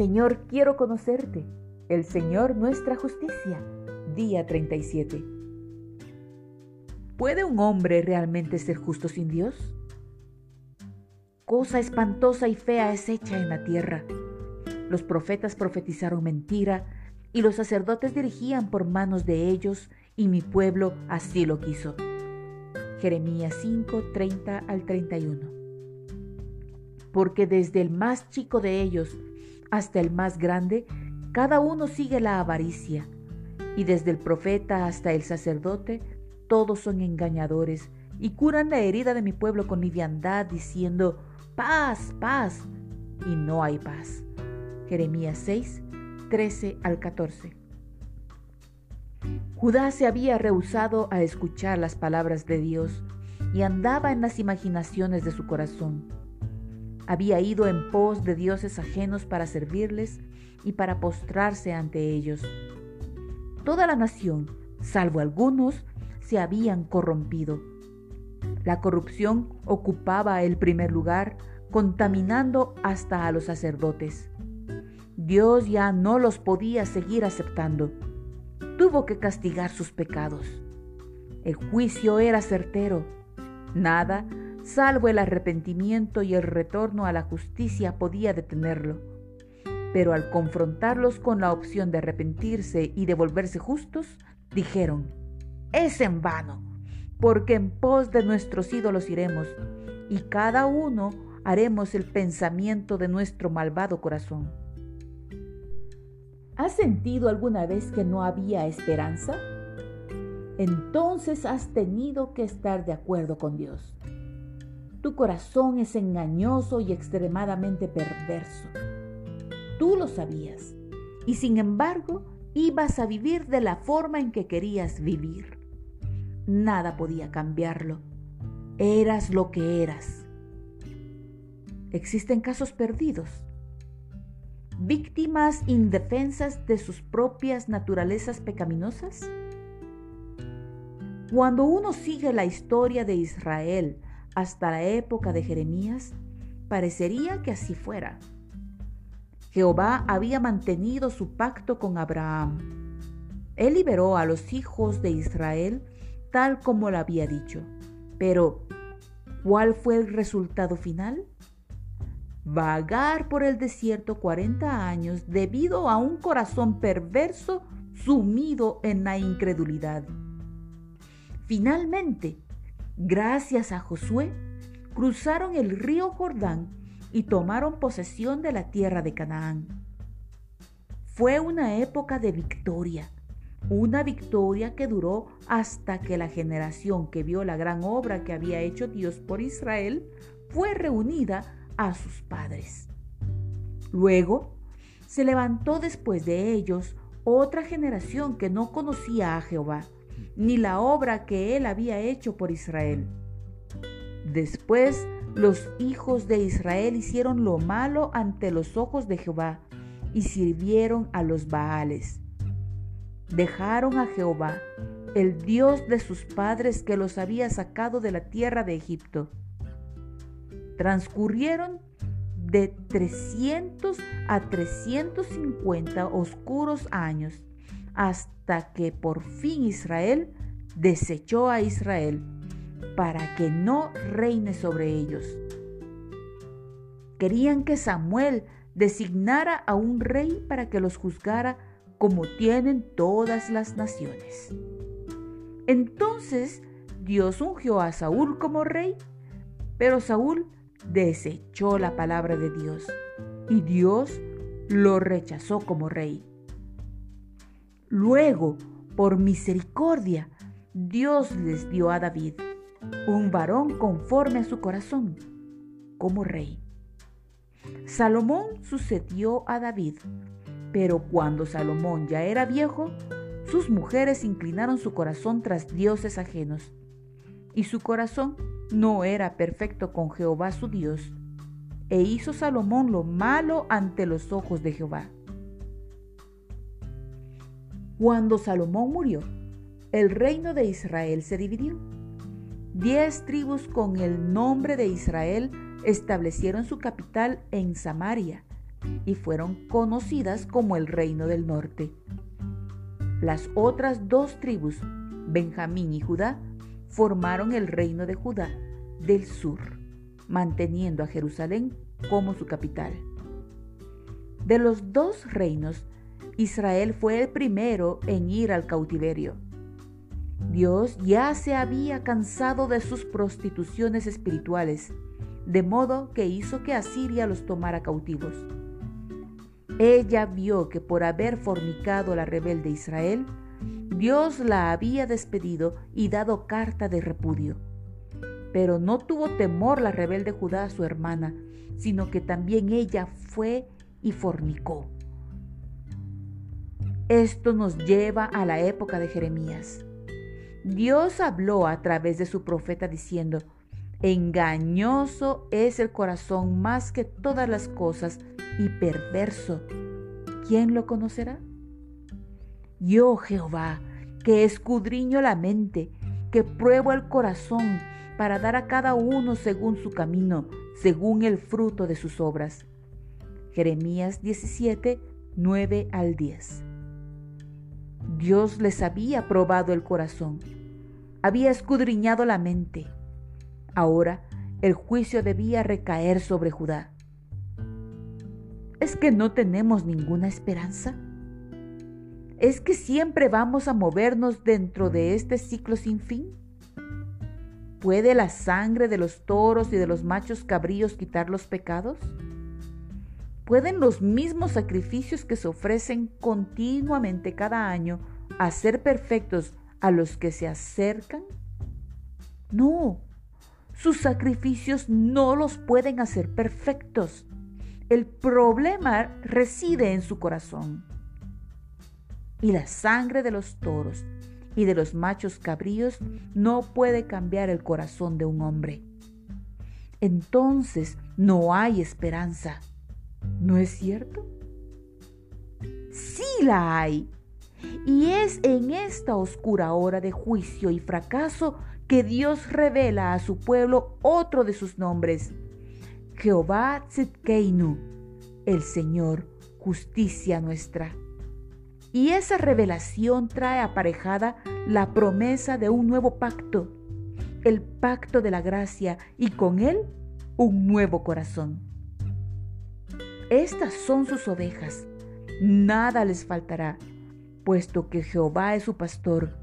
Señor, quiero conocerte. El Señor nuestra justicia. Día 37. ¿Puede un hombre realmente ser justo sin Dios? Cosa espantosa y fea es hecha en la tierra. Los profetas profetizaron mentira y los sacerdotes dirigían por manos de ellos y mi pueblo así lo quiso. Jeremías 5, 30 al 31. Porque desde el más chico de ellos hasta el más grande, cada uno sigue la avaricia, y desde el profeta hasta el sacerdote, todos son engañadores y curan la herida de mi pueblo con liviandad, diciendo, paz, paz, y no hay paz. Jeremías 6, 13 al 14. Judá se había rehusado a escuchar las palabras de Dios y andaba en las imaginaciones de su corazón. Había ido en pos de dioses ajenos para servirles y para postrarse ante ellos. Toda la nación, salvo algunos, se habían corrompido. La corrupción ocupaba el primer lugar, contaminando hasta a los sacerdotes. Dios ya no los podía seguir aceptando tuvo que castigar sus pecados. El juicio era certero. Nada, salvo el arrepentimiento y el retorno a la justicia, podía detenerlo. Pero al confrontarlos con la opción de arrepentirse y de volverse justos, dijeron, es en vano, porque en pos de nuestros ídolos iremos, y cada uno haremos el pensamiento de nuestro malvado corazón. ¿Has sentido alguna vez que no había esperanza? Entonces has tenido que estar de acuerdo con Dios. Tu corazón es engañoso y extremadamente perverso. Tú lo sabías y sin embargo ibas a vivir de la forma en que querías vivir. Nada podía cambiarlo. Eras lo que eras. Existen casos perdidos víctimas indefensas de sus propias naturalezas pecaminosas? Cuando uno sigue la historia de Israel hasta la época de Jeremías, parecería que así fuera. Jehová había mantenido su pacto con Abraham. Él liberó a los hijos de Israel tal como lo había dicho. Pero, ¿cuál fue el resultado final? vagar por el desierto 40 años debido a un corazón perverso sumido en la incredulidad. Finalmente, gracias a Josué, cruzaron el río Jordán y tomaron posesión de la tierra de Canaán. Fue una época de victoria, una victoria que duró hasta que la generación que vio la gran obra que había hecho Dios por Israel fue reunida a sus padres. Luego, se levantó después de ellos otra generación que no conocía a Jehová, ni la obra que él había hecho por Israel. Después, los hijos de Israel hicieron lo malo ante los ojos de Jehová y sirvieron a los Baales. Dejaron a Jehová, el Dios de sus padres que los había sacado de la tierra de Egipto Transcurrieron de 300 a 350 oscuros años hasta que por fin Israel desechó a Israel para que no reine sobre ellos. Querían que Samuel designara a un rey para que los juzgara como tienen todas las naciones. Entonces Dios ungió a Saúl como rey, pero Saúl desechó la palabra de Dios y Dios lo rechazó como rey. Luego, por misericordia, Dios les dio a David, un varón conforme a su corazón, como rey. Salomón sucedió a David, pero cuando Salomón ya era viejo, sus mujeres inclinaron su corazón tras dioses ajenos, y su corazón no era perfecto con Jehová su Dios, e hizo Salomón lo malo ante los ojos de Jehová. Cuando Salomón murió, el reino de Israel se dividió. Diez tribus con el nombre de Israel establecieron su capital en Samaria, y fueron conocidas como el reino del norte. Las otras dos tribus, Benjamín y Judá, formaron el reino de Judá del sur, manteniendo a Jerusalén como su capital. De los dos reinos, Israel fue el primero en ir al cautiverio. Dios ya se había cansado de sus prostituciones espirituales, de modo que hizo que Asiria los tomara cautivos. Ella vio que por haber fornicado la rebelde Israel, Dios la había despedido y dado carta de repudio. Pero no tuvo temor la rebelde Judá, su hermana, sino que también ella fue y fornicó. Esto nos lleva a la época de Jeremías. Dios habló a través de su profeta diciendo, engañoso es el corazón más que todas las cosas y perverso. ¿Quién lo conocerá? Yo, Jehová, que escudriño la mente, que pruebo el corazón para dar a cada uno según su camino, según el fruto de sus obras. Jeremías 17, 9 al 10. Dios les había probado el corazón, había escudriñado la mente. Ahora el juicio debía recaer sobre Judá. ¿Es que no tenemos ninguna esperanza? ¿Es que siempre vamos a movernos dentro de este ciclo sin fin? ¿Puede la sangre de los toros y de los machos cabríos quitar los pecados? ¿Pueden los mismos sacrificios que se ofrecen continuamente cada año hacer perfectos a los que se acercan? No, sus sacrificios no los pueden hacer perfectos. El problema reside en su corazón. Y la sangre de los toros y de los machos cabríos no puede cambiar el corazón de un hombre. Entonces no hay esperanza. ¿No es cierto? Sí la hay. Y es en esta oscura hora de juicio y fracaso que Dios revela a su pueblo otro de sus nombres. Jehová Tzidkeinu, el Señor, justicia nuestra. Y esa revelación trae aparejada la promesa de un nuevo pacto, el pacto de la gracia y con él un nuevo corazón. Estas son sus ovejas, nada les faltará, puesto que Jehová es su pastor.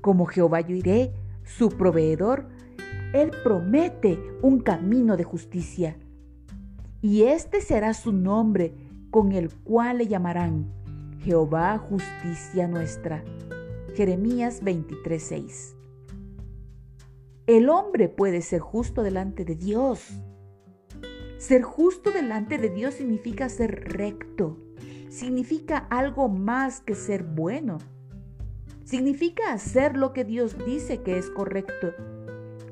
Como Jehová yo iré, su proveedor, Él promete un camino de justicia. Y este será su nombre con el cual le llamarán Jehová justicia nuestra. Jeremías 23:6. El hombre puede ser justo delante de Dios ser justo delante de Dios significa ser recto, significa algo más que ser bueno. Significa hacer lo que Dios dice que es correcto,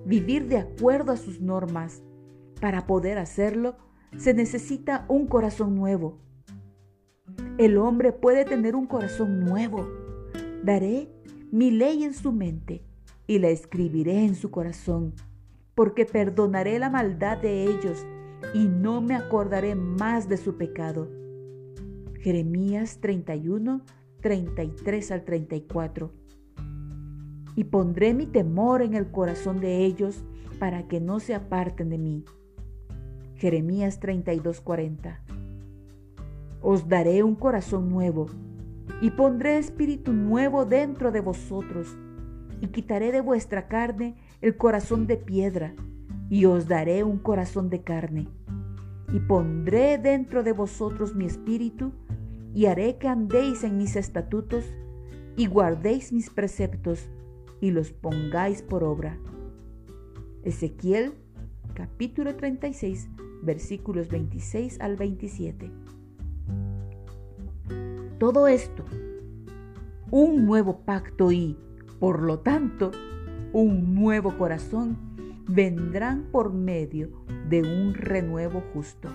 vivir de acuerdo a sus normas. Para poder hacerlo, se necesita un corazón nuevo. El hombre puede tener un corazón nuevo. Daré mi ley en su mente y la escribiré en su corazón, porque perdonaré la maldad de ellos y no me acordaré más de su pecado. Jeremías 31, 33 al 34. Y pondré mi temor en el corazón de ellos para que no se aparten de mí. Jeremías 32, 40. Os daré un corazón nuevo y pondré espíritu nuevo dentro de vosotros y quitaré de vuestra carne el corazón de piedra y os daré un corazón de carne, y pondré dentro de vosotros mi espíritu, y haré que andéis en mis estatutos, y guardéis mis preceptos, y los pongáis por obra. Ezequiel capítulo 36 versículos 26 al 27. Todo esto, un nuevo pacto y, por lo tanto, un nuevo corazón vendrán por medio de un renuevo justo.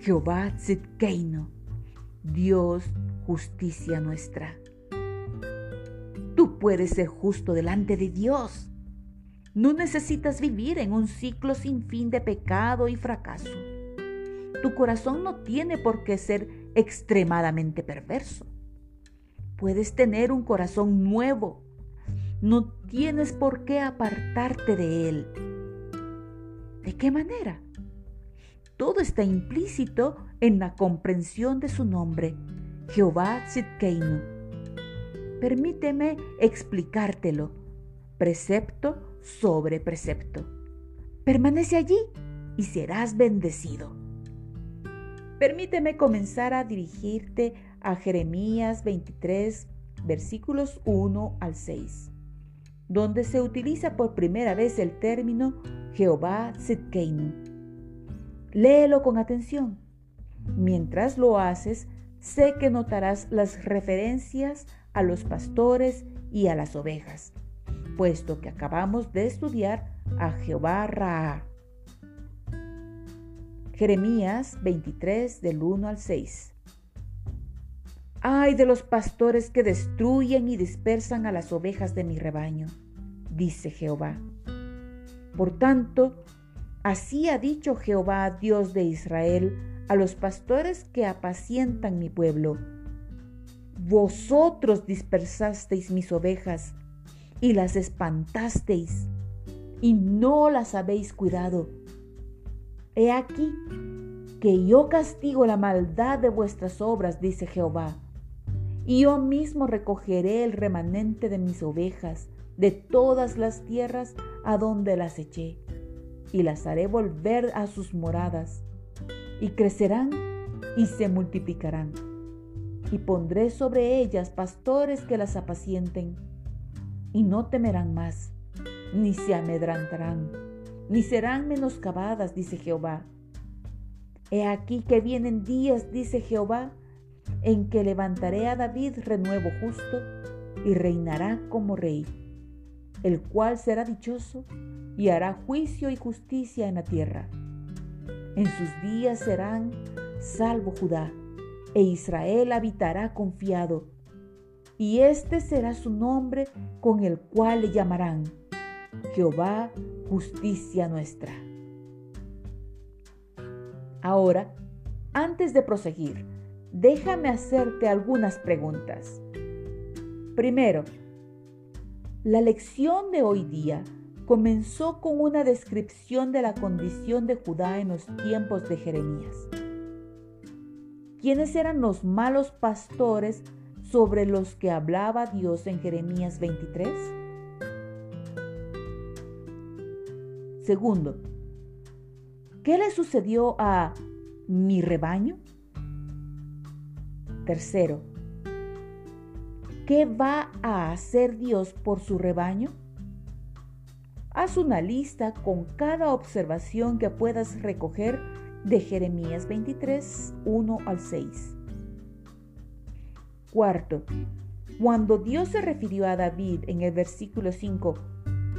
Jehová Tzidkeino, Dios justicia nuestra. Tú puedes ser justo delante de Dios. No necesitas vivir en un ciclo sin fin de pecado y fracaso. Tu corazón no tiene por qué ser extremadamente perverso. Puedes tener un corazón nuevo. No tienes por qué apartarte de él. ¿De qué manera? Todo está implícito en la comprensión de su nombre, Jehová Tzidkeinu. Permíteme explicártelo, precepto sobre precepto. Permanece allí y serás bendecido. Permíteme comenzar a dirigirte a Jeremías 23, versículos 1 al 6, donde se utiliza por primera vez el término Jehová Tzidkeinu. Léelo con atención. Mientras lo haces, sé que notarás las referencias a los pastores y a las ovejas, puesto que acabamos de estudiar a Jehová Ra. Jeremías 23 del 1 al 6. Ay de los pastores que destruyen y dispersan a las ovejas de mi rebaño, dice Jehová. Por tanto, así ha dicho Jehová, Dios de Israel, a los pastores que apacientan mi pueblo. Vosotros dispersasteis mis ovejas y las espantasteis, y no las habéis cuidado He aquí que yo castigo la maldad de vuestras obras, dice Jehová. Y yo mismo recogeré el remanente de mis ovejas de todas las tierras a donde las eché, y las haré volver a sus moradas, y crecerán y se multiplicarán. Y pondré sobre ellas pastores que las apacienten, y no temerán más, ni se amedrantarán ni serán menoscabadas, dice Jehová. He aquí que vienen días, dice Jehová, en que levantaré a David renuevo justo y reinará como rey, el cual será dichoso y hará juicio y justicia en la tierra. En sus días serán salvo Judá, e Israel habitará confiado, y este será su nombre con el cual le llamarán Jehová, justicia nuestra. Ahora, antes de proseguir, déjame hacerte algunas preguntas. Primero, la lección de hoy día comenzó con una descripción de la condición de Judá en los tiempos de Jeremías. ¿Quiénes eran los malos pastores sobre los que hablaba Dios en Jeremías 23? Segundo, ¿qué le sucedió a mi rebaño? Tercero, ¿qué va a hacer Dios por su rebaño? Haz una lista con cada observación que puedas recoger de Jeremías 23, 1 al 6. Cuarto, cuando Dios se refirió a David en el versículo 5,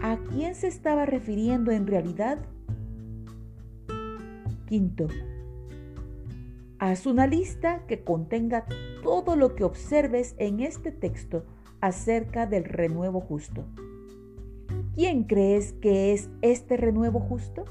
¿A quién se estaba refiriendo en realidad? Quinto, haz una lista que contenga todo lo que observes en este texto acerca del renuevo justo. ¿Quién crees que es este renuevo justo?